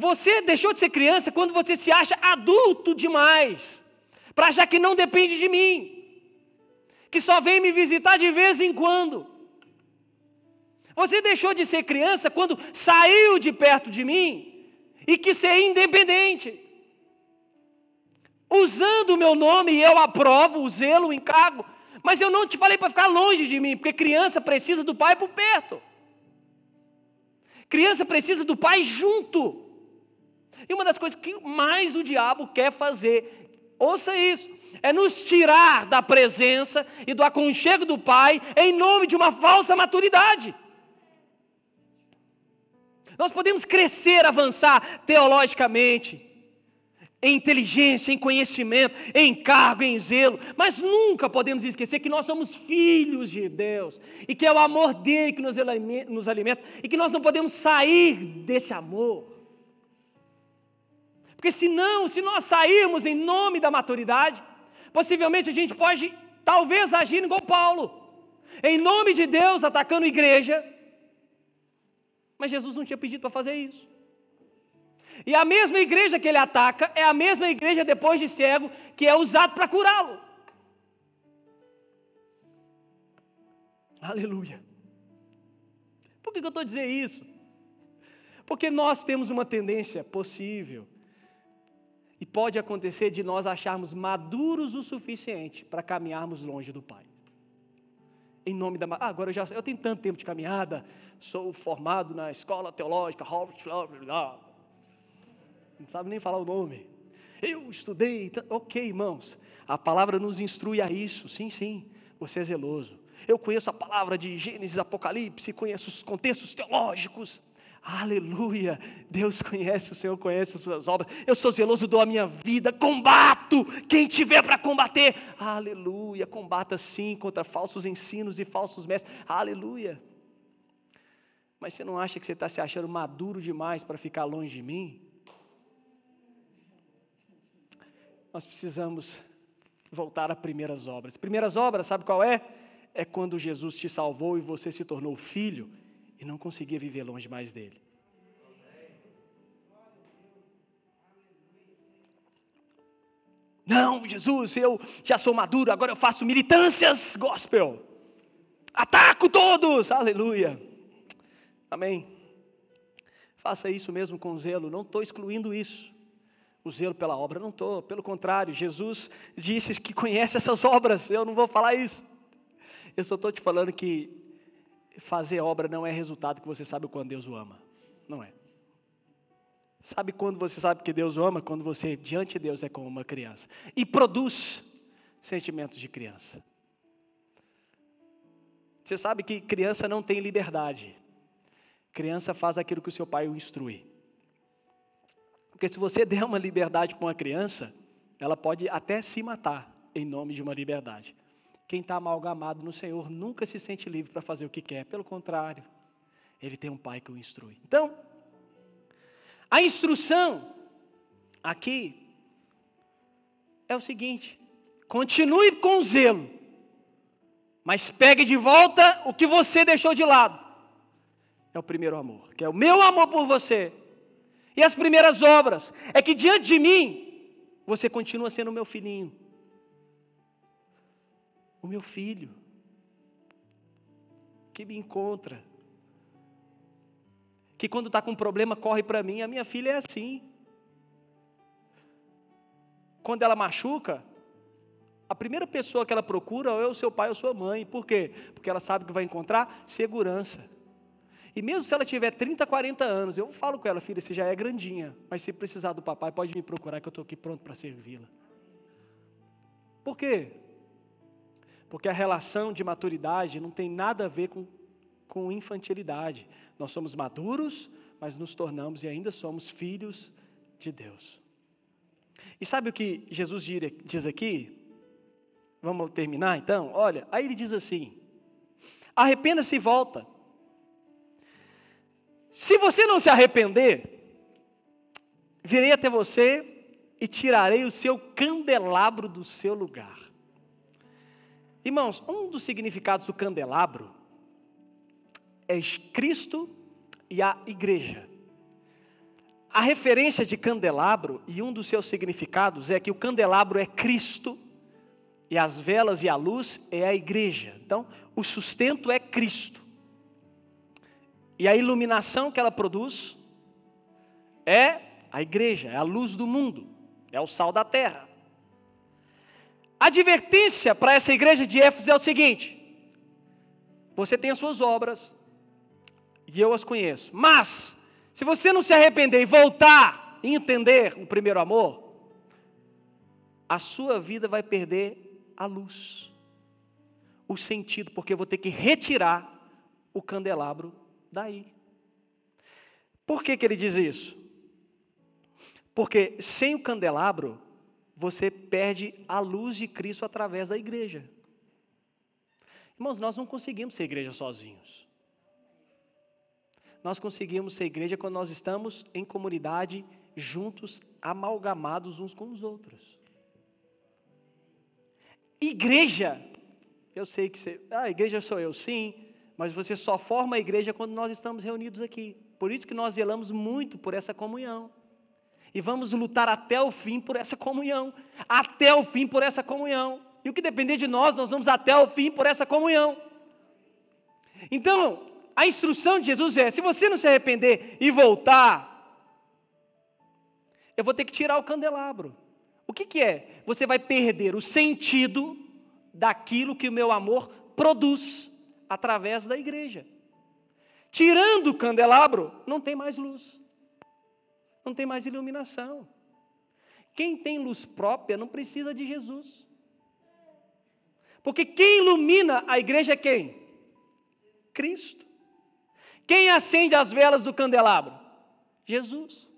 Você deixou de ser criança quando você se acha adulto demais, para achar que não depende de mim, que só vem me visitar de vez em quando. Você deixou de ser criança quando saiu de perto de mim e que ser independente. Usando o meu nome, eu aprovo o zelo, o encargo, mas eu não te falei para ficar longe de mim, porque criança precisa do pai por perto. Criança precisa do pai junto. E uma das coisas que mais o diabo quer fazer, ouça isso, é nos tirar da presença e do aconchego do Pai em nome de uma falsa maturidade. Nós podemos crescer, avançar teologicamente, em inteligência, em conhecimento, em cargo, em zelo, mas nunca podemos esquecer que nós somos filhos de Deus e que é o amor dele que nos alimenta e que nós não podemos sair desse amor. Porque senão, se nós sairmos em nome da maturidade, possivelmente a gente pode, talvez, agir igual Paulo, em nome de Deus, atacando a igreja, mas Jesus não tinha pedido para fazer isso. E a mesma igreja que ele ataca é a mesma igreja depois de cego que é usado para curá-lo. Aleluia. Por que eu estou dizendo isso? Porque nós temos uma tendência possível e pode acontecer de nós acharmos maduros o suficiente para caminharmos longe do Pai. Em nome da. Ah, agora eu já eu tenho tanto tempo de caminhada, sou formado na escola teológica, não sabe nem falar o nome. Eu estudei. Ok, irmãos, a palavra nos instrui a isso. Sim, sim, você é zeloso. Eu conheço a palavra de Gênesis, Apocalipse, conheço os contextos teológicos. Aleluia! Deus conhece, o Senhor conhece as suas obras. Eu sou zeloso, dou a minha vida, combato quem tiver para combater. Aleluia! Combata sim contra falsos ensinos e falsos mestres. Aleluia! Mas você não acha que você está se achando maduro demais para ficar longe de mim? Nós precisamos voltar a primeiras obras. Primeiras obras, sabe qual é? É quando Jesus te salvou e você se tornou filho e não conseguia viver longe mais dele. Não, Jesus, eu já sou maduro, agora eu faço militâncias gospel. Ataco todos, aleluia. Amém. Faça isso mesmo com zelo, não estou excluindo isso. O zelo pela obra, não estou, pelo contrário, Jesus disse que conhece essas obras, eu não vou falar isso. Eu só estou te falando que fazer obra não é resultado que você sabe quando Deus o ama. Não é. Sabe quando você sabe que Deus o ama? Quando você, diante de Deus, é como uma criança. E produz sentimentos de criança. Você sabe que criança não tem liberdade. Criança faz aquilo que o seu pai o instrui. Porque se você der uma liberdade para uma criança, ela pode até se matar em nome de uma liberdade. Quem está amalgamado no Senhor nunca se sente livre para fazer o que quer, pelo contrário, ele tem um pai que o instrui. Então, a instrução aqui é o seguinte: continue com zelo, mas pegue de volta o que você deixou de lado. É o primeiro amor, que é o meu amor por você. E as primeiras obras é que diante de mim você continua sendo meu filhinho o meu filho, que me encontra, que quando está com problema corre para mim. A minha filha é assim. Quando ela machuca, a primeira pessoa que ela procura é o seu pai ou sua mãe. Por quê? Porque ela sabe que vai encontrar segurança. E mesmo se ela tiver 30, 40 anos, eu falo com ela, filha, você já é grandinha, mas se precisar do papai, pode me procurar que eu estou aqui pronto para servi-la. Por quê? Porque a relação de maturidade não tem nada a ver com, com infantilidade. Nós somos maduros, mas nos tornamos e ainda somos filhos de Deus. E sabe o que Jesus diz aqui? Vamos terminar então? Olha, aí ele diz assim: arrependa-se e volta. Se você não se arrepender, virei até você e tirarei o seu candelabro do seu lugar. Irmãos, um dos significados do candelabro é Cristo e a igreja. A referência de candelabro e um dos seus significados é que o candelabro é Cristo e as velas e a luz é a igreja. Então, o sustento é Cristo. E a iluminação que ela produz é a igreja, é a luz do mundo, é o sal da terra. A advertência para essa igreja de Éfeso é o seguinte: você tem as suas obras, e eu as conheço, mas, se você não se arrepender e voltar e entender o primeiro amor, a sua vida vai perder a luz, o sentido, porque eu vou ter que retirar o candelabro daí. Por que, que ele diz isso? Porque sem o candelabro, você perde a luz de Cristo através da igreja. Irmãos, nós não conseguimos ser igreja sozinhos. Nós conseguimos ser igreja quando nós estamos em comunidade, juntos, amalgamados uns com os outros. Igreja, eu sei que você. Ah, igreja sou eu, sim, mas você só forma a igreja quando nós estamos reunidos aqui. Por isso que nós zelamos muito por essa comunhão. E vamos lutar até o fim por essa comunhão. Até o fim por essa comunhão. E o que depender de nós, nós vamos até o fim por essa comunhão. Então, a instrução de Jesus é: se você não se arrepender e voltar, eu vou ter que tirar o candelabro. O que, que é? Você vai perder o sentido daquilo que o meu amor produz através da igreja. Tirando o candelabro, não tem mais luz não tem mais iluminação. Quem tem luz própria não precisa de Jesus. Porque quem ilumina a igreja é quem? Cristo. Quem acende as velas do candelabro? Jesus.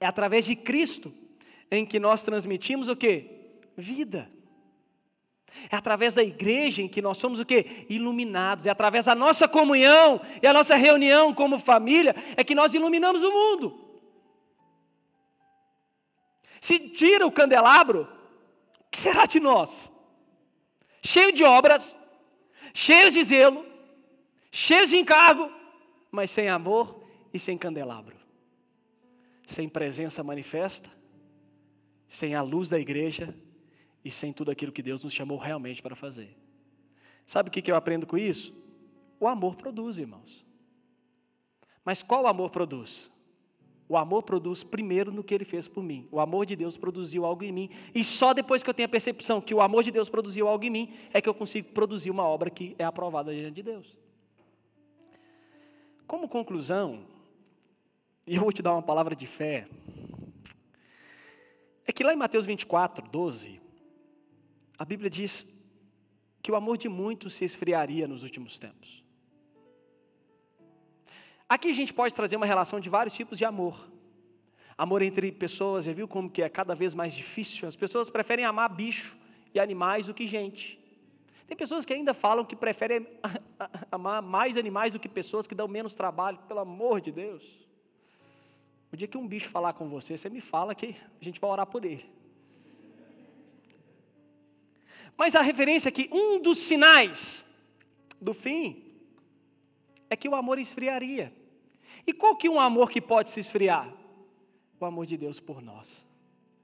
É através de Cristo em que nós transmitimos o que? Vida. É através da igreja em que nós somos o quê? Iluminados. É através da nossa comunhão e a nossa reunião como família é que nós iluminamos o mundo. Se tira o candelabro, o que será de nós? Cheio de obras, cheios de zelo, cheios de encargo, mas sem amor e sem candelabro. Sem presença manifesta, sem a luz da igreja, e sem tudo aquilo que Deus nos chamou realmente para fazer. Sabe o que eu aprendo com isso? O amor produz, irmãos. Mas qual amor produz? O amor produz primeiro no que ele fez por mim. O amor de Deus produziu algo em mim. E só depois que eu tenho a percepção que o amor de Deus produziu algo em mim, é que eu consigo produzir uma obra que é aprovada diante de Deus. Como conclusão, e eu vou te dar uma palavra de fé, é que lá em Mateus 24, 12, a Bíblia diz que o amor de muitos se esfriaria nos últimos tempos. Aqui a gente pode trazer uma relação de vários tipos de amor. Amor entre pessoas, já viu como que é cada vez mais difícil? As pessoas preferem amar bicho e animais do que gente. Tem pessoas que ainda falam que preferem amar mais animais do que pessoas que dão menos trabalho, pelo amor de Deus. O dia que um bicho falar com você, você me fala que a gente vai orar por ele. Mas a referência aqui, um dos sinais do fim, é que o amor esfriaria. E qual que é um amor que pode se esfriar? O amor de Deus por nós.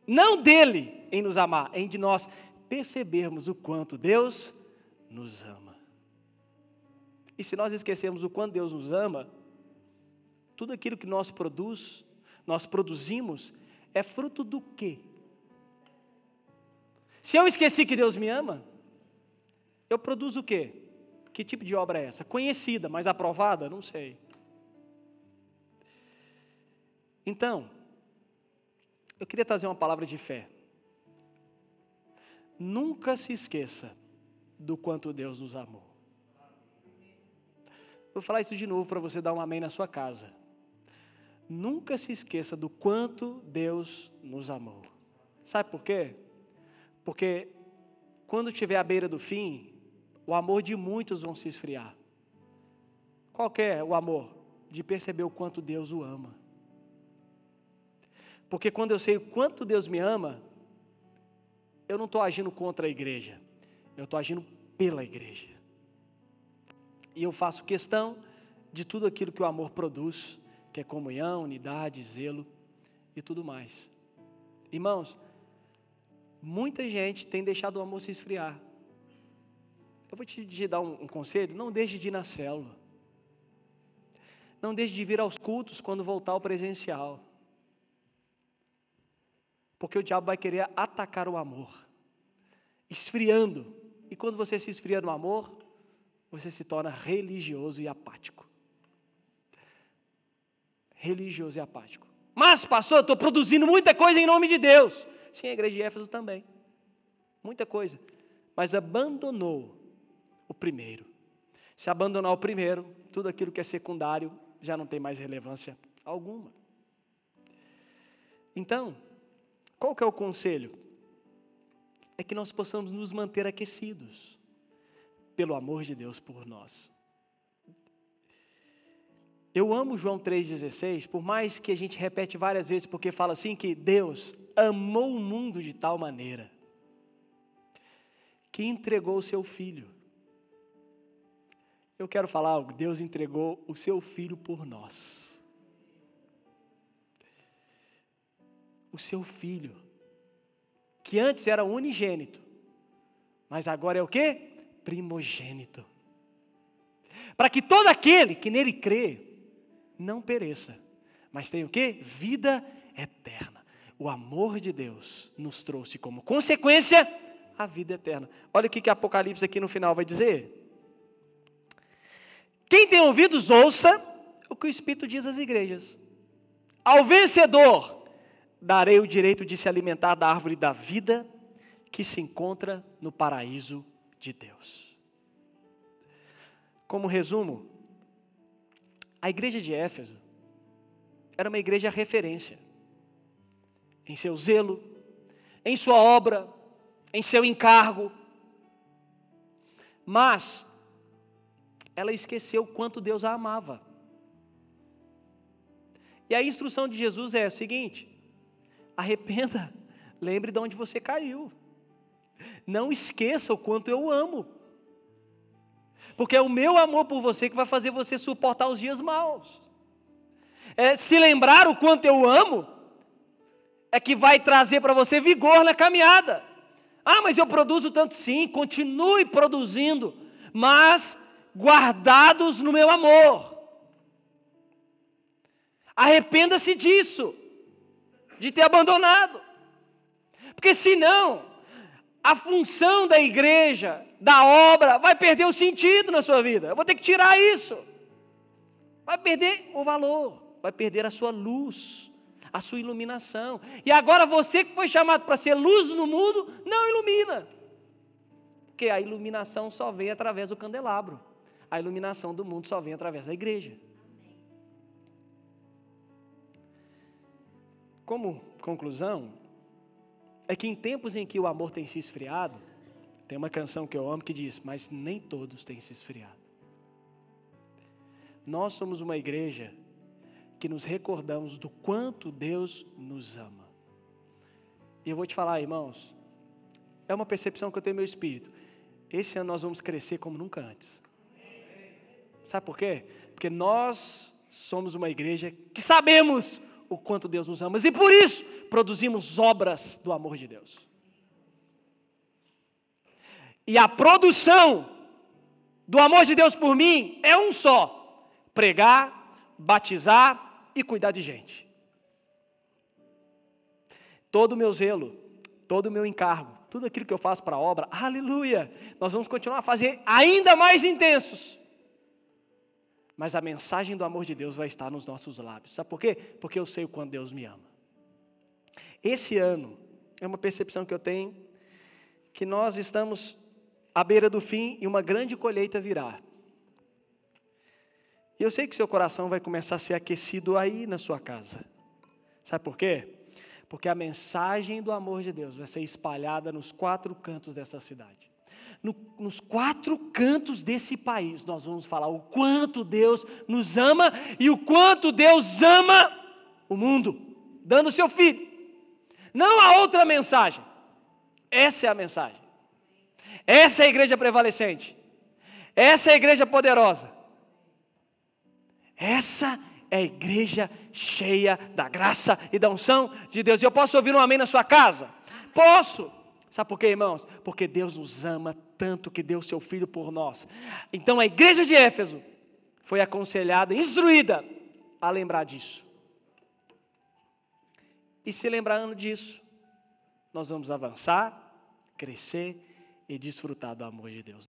Não dele em nos amar, em de nós percebermos o quanto Deus nos ama. E se nós esquecemos o quanto Deus nos ama, Tudo aquilo que nós produz, nós produzimos, é fruto do quê? Se eu esqueci que Deus me ama, eu produzo o quê? Que tipo de obra é essa? Conhecida, mas aprovada? Não sei. Então, eu queria trazer uma palavra de fé. Nunca se esqueça do quanto Deus nos amou. Vou falar isso de novo para você dar um amém na sua casa. Nunca se esqueça do quanto Deus nos amou. Sabe por quê? Porque quando estiver à beira do fim, o amor de muitos vão se esfriar. Qual é o amor? De perceber o quanto Deus o ama. Porque quando eu sei o quanto Deus me ama, eu não estou agindo contra a igreja, eu estou agindo pela igreja. E eu faço questão de tudo aquilo que o amor produz, que é comunhão, unidade, zelo e tudo mais. Irmãos, muita gente tem deixado o amor se esfriar. Eu vou te dar um, um conselho: não deixe de ir na célula. Não deixe de vir aos cultos quando voltar ao presencial. Porque o diabo vai querer atacar o amor, esfriando. E quando você se esfria no amor, você se torna religioso e apático. Religioso e apático. Mas, pastor, eu estou produzindo muita coisa em nome de Deus. Sim, a igreja de Éfeso também. Muita coisa. Mas abandonou o primeiro. Se abandonar o primeiro, tudo aquilo que é secundário já não tem mais relevância alguma. Então, qual que é o conselho? É que nós possamos nos manter aquecidos pelo amor de Deus por nós. Eu amo João 3,16, por mais que a gente repete várias vezes, porque fala assim que Deus amou o mundo de tal maneira que entregou o seu filho eu quero falar algo. Deus entregou o seu filho por nós. O seu filho, que antes era unigênito, mas agora é o que? Primogênito. Para que todo aquele que nele crê não pereça, mas tenha o que? Vida eterna. O amor de Deus nos trouxe como consequência a vida eterna. Olha o que, que Apocalipse aqui no final vai dizer. Quem tem ouvidos, ouça o que o Espírito diz às igrejas. Ao vencedor, darei o direito de se alimentar da árvore da vida que se encontra no paraíso de Deus. Como resumo, a igreja de Éfeso era uma igreja referência em seu zelo, em sua obra, em seu encargo. Mas ela esqueceu quanto Deus a amava. E a instrução de Jesus é o seguinte: arrependa, lembre de onde você caiu. Não esqueça o quanto eu amo. Porque é o meu amor por você que vai fazer você suportar os dias maus. É se lembrar o quanto eu amo é que vai trazer para você vigor na caminhada. Ah, mas eu produzo tanto sim, continue produzindo, mas guardados no meu amor. Arrependa-se disso, de ter abandonado. Porque senão, a função da igreja, da obra, vai perder o sentido na sua vida. Eu vou ter que tirar isso. Vai perder o valor, vai perder a sua luz, a sua iluminação. E agora você que foi chamado para ser luz no mundo, não ilumina. Porque a iluminação só vem através do candelabro a iluminação do mundo só vem através da igreja. Como conclusão, é que em tempos em que o amor tem se esfriado, tem uma canção que eu amo que diz: Mas nem todos têm se esfriado. Nós somos uma igreja que nos recordamos do quanto Deus nos ama. E eu vou te falar, irmãos, é uma percepção que eu tenho no meu espírito. Esse ano nós vamos crescer como nunca antes. Sabe por quê? Porque nós somos uma igreja que sabemos o quanto Deus nos ama e por isso produzimos obras do amor de Deus. E a produção do amor de Deus por mim é um só: pregar batizar e cuidar de gente. Todo o meu zelo, todo o meu encargo, tudo aquilo que eu faço para a obra, aleluia, nós vamos continuar a fazer ainda mais intensos. Mas a mensagem do amor de Deus vai estar nos nossos lábios. Sabe por quê? Porque eu sei o quanto Deus me ama. Esse ano é uma percepção que eu tenho que nós estamos à beira do fim e uma grande colheita virá. E eu sei que seu coração vai começar a ser aquecido aí na sua casa. Sabe por quê? Porque a mensagem do amor de Deus vai ser espalhada nos quatro cantos dessa cidade. No, nos quatro cantos desse país, nós vamos falar o quanto Deus nos ama e o quanto Deus ama o mundo, dando o seu filho. Não há outra mensagem. Essa é a mensagem. Essa é a igreja prevalecente. Essa é a igreja poderosa. Essa é a igreja cheia da graça e da unção de Deus. E eu posso ouvir um amém na sua casa? Posso. Sabe por quê, irmãos? Porque Deus nos ama tanto que deu seu filho por nós. Então a igreja de Éfeso foi aconselhada, instruída a lembrar disso. E se lembrando disso, nós vamos avançar, crescer e desfrutar do amor de Deus.